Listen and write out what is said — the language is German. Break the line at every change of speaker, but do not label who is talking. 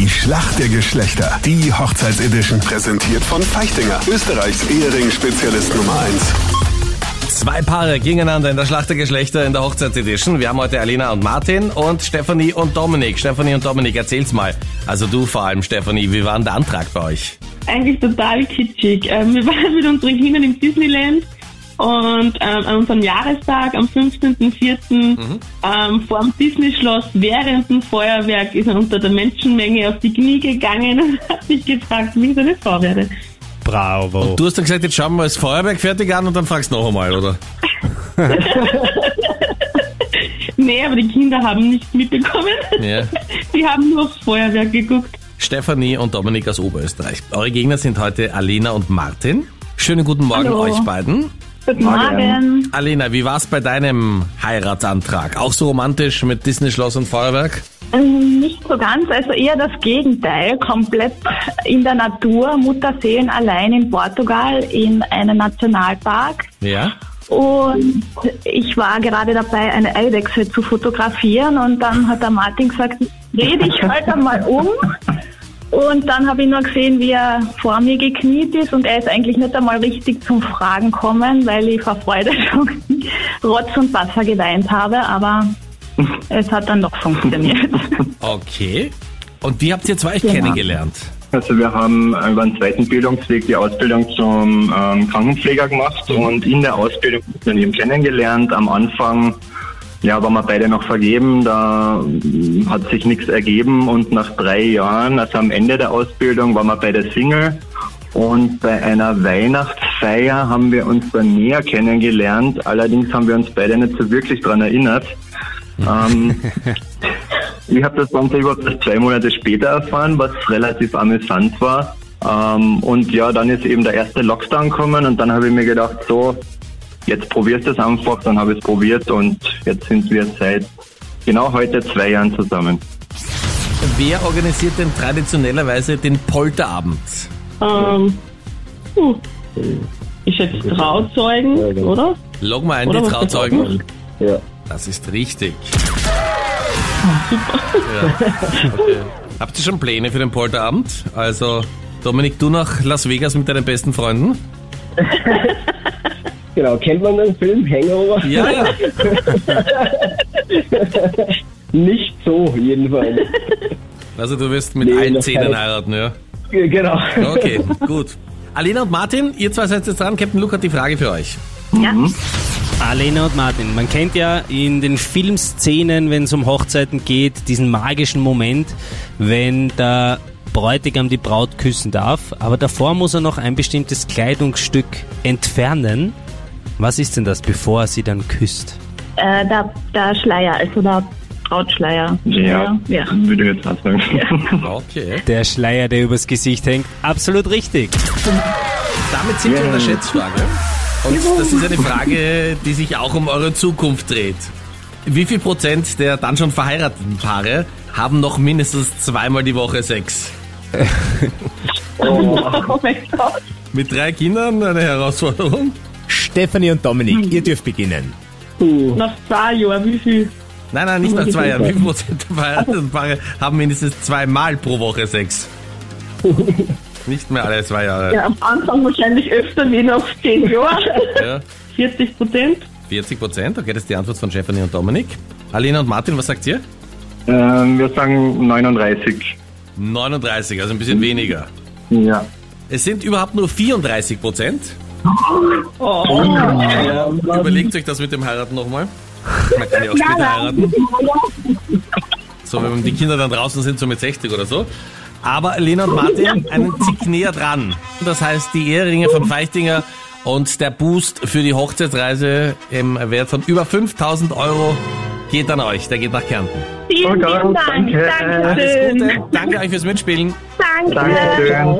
Die Schlacht der Geschlechter. Die Hochzeitsedition präsentiert von Feichtinger. Österreichs Ehering-Spezialist Nummer 1.
Zwei Paare gegeneinander in der Schlacht der Geschlechter in der Hochzeitsedition. Wir haben heute Alina und Martin und Stefanie und Dominik. Stefanie und Dominik, erzähl's mal. Also du vor allem, Stefanie, wie war denn der Antrag bei euch?
Eigentlich total kitschig. Ähm, wir waren mit unseren Kindern im Disneyland und ähm, an unserem Jahrestag am 15.04. Ähm, vor dem Disney-Schloss während dem Feuerwerk ist er unter der Menschenmenge auf die Knie gegangen und hat sich gefragt, wie ich seine Frau werde.
Bravo.
Du hast dann gesagt, jetzt schauen wir das Feuerwerk fertig an und dann fragst du noch einmal, oder?
Nee, aber die Kinder haben nichts mitbekommen.
Ja.
Die haben nur aufs Feuerwerk geguckt.
Stefanie und Dominik aus Oberösterreich. Eure Gegner sind heute Alena und Martin. Schönen guten Morgen
Hallo.
euch beiden.
Guten Morgen.
Alena, wie war's bei deinem Heiratsantrag? Auch so romantisch mit Disney-Schloss und Feuerwerk?
Ähm, Nicht so ganz, also eher das Gegenteil. Komplett in der Natur, Mutterseelen allein in Portugal in einem Nationalpark.
Ja.
Und ich war gerade dabei, eine Eidechse zu fotografieren und dann hat der Martin gesagt, dreh dich halt einmal um. Und dann habe ich nur gesehen, wie er vor mir gekniet ist und er ist eigentlich nicht einmal richtig zum Fragen kommen, weil ich vor Freude schon Rotz und Wasser geweint habe, aber es hat dann doch funktioniert.
Okay. Und wie habt ihr zwei euch
Genau.
kennengelernt?
Also wir haben über den zweiten Bildungsweg die Ausbildung zum ähm, Krankenpfleger gemacht und in der Ausbildung haben wir ihn eben kennengelernt. Am Anfang ja, waren wir beide noch vergeben, da ähm, hat sich nichts ergeben und nach drei Jahren, also am Ende der Ausbildung, waren wir beide Single und bei einer Weihnachtsfeier haben wir uns dann näher kennengelernt. Allerdings haben wir uns beide nicht so wirklich dran erinnert. Ähm, ich habe das Ganze überhaupt erst zwei Monate später erfahren, was relativ amüsant war. Ähm, und ja, dann ist eben der erste Lockdown gekommen und dann habe ich mir gedacht, so, jetzt probierst du es einfach. Dann habe ich es probiert und jetzt sind wir seit genau heute zwei Jahren zusammen.
Wer organisiert denn traditionellerweise den Polterabend?
Ähm, puh. Ich schätze Trauzeugen, oder?
Log mal ein,
Oder
die Trauzeugen.
Ja.
Das ist richtig. Ja. Okay. Habt ihr schon Pläne für den Polterabend? Also, Dominik, du nach Las Vegas mit deinen besten Freunden?
Genau, kennt man den Film Hangover?
Ja, ja.
Nicht so, jedenfalls.
Also, du wirst mit
Nee,
allen Zähnen heiraten, ja?
genau.
Okay, gut. Alina und Martin, ihr zwei seid jetzt dran. Captain Luke hat die Frage für euch.
ja.
Alena und Martin, man kennt ja in den Filmszenen, wenn es um Hochzeiten geht, diesen magischen Moment, wenn der Bräutigam die Braut küssen darf, aber davor muss er noch ein bestimmtes Kleidungsstück entfernen. Was ist denn das, bevor er sie dann küsst?
Äh, der, der Schleier, also der Brautschleier.
Ja,
ja.
würde ich jetzt auch sagen.
Okay.
Der Schleier, der übers Gesicht hängt. Absolut richtig.
Damit sind wir in der Schätzfrage. Und das ist eine Frage, die sich auch um eure Zukunft dreht. Wie viel Prozent der dann schon verheirateten Paare haben noch mindestens zweimal die Woche Sex?
Oh mein Gott.
Mit drei Kindern eine Herausforderung?
Stefanie und Dominik, ihr dürft beginnen.
Nach zwei Jahren, wie viel?
Nein, nein, nicht nach zwei Jahren. Wie viel Prozent der verheirateten Paare haben mindestens zweimal pro Woche Sex? Nicht mehr alle zwei Jahre.
Ja, am Anfang wahrscheinlich öfter wie nach zehn Jahren.
Ja.
40 Prozent.
40 Prozent, okay, das ist die Antwort von Stefanie und Dominik. Alina und Martin, was sagt ihr?
ähm, wir sagen 39.
39, also ein bisschen weniger.
Ja.
Es sind überhaupt nur 34 Prozent.
Oh.
Überlegt euch das mit dem Heiraten nochmal. Man kann ja auch später heiraten. So, wenn die Kinder dann draußen sind, so mit 60 oder so. Aber Lena und Martin einen Tick näher dran. Das heißt, die Eheringe von Feichtinger und der Boost für die Hochzeitsreise im Wert von über 5000 Euro geht an euch. Der geht nach Kärnten.
Vielen, vielen Dank.
danke.
Alles. Gute. Danke euch fürs Mitspielen.
Danke.
Dankeschön.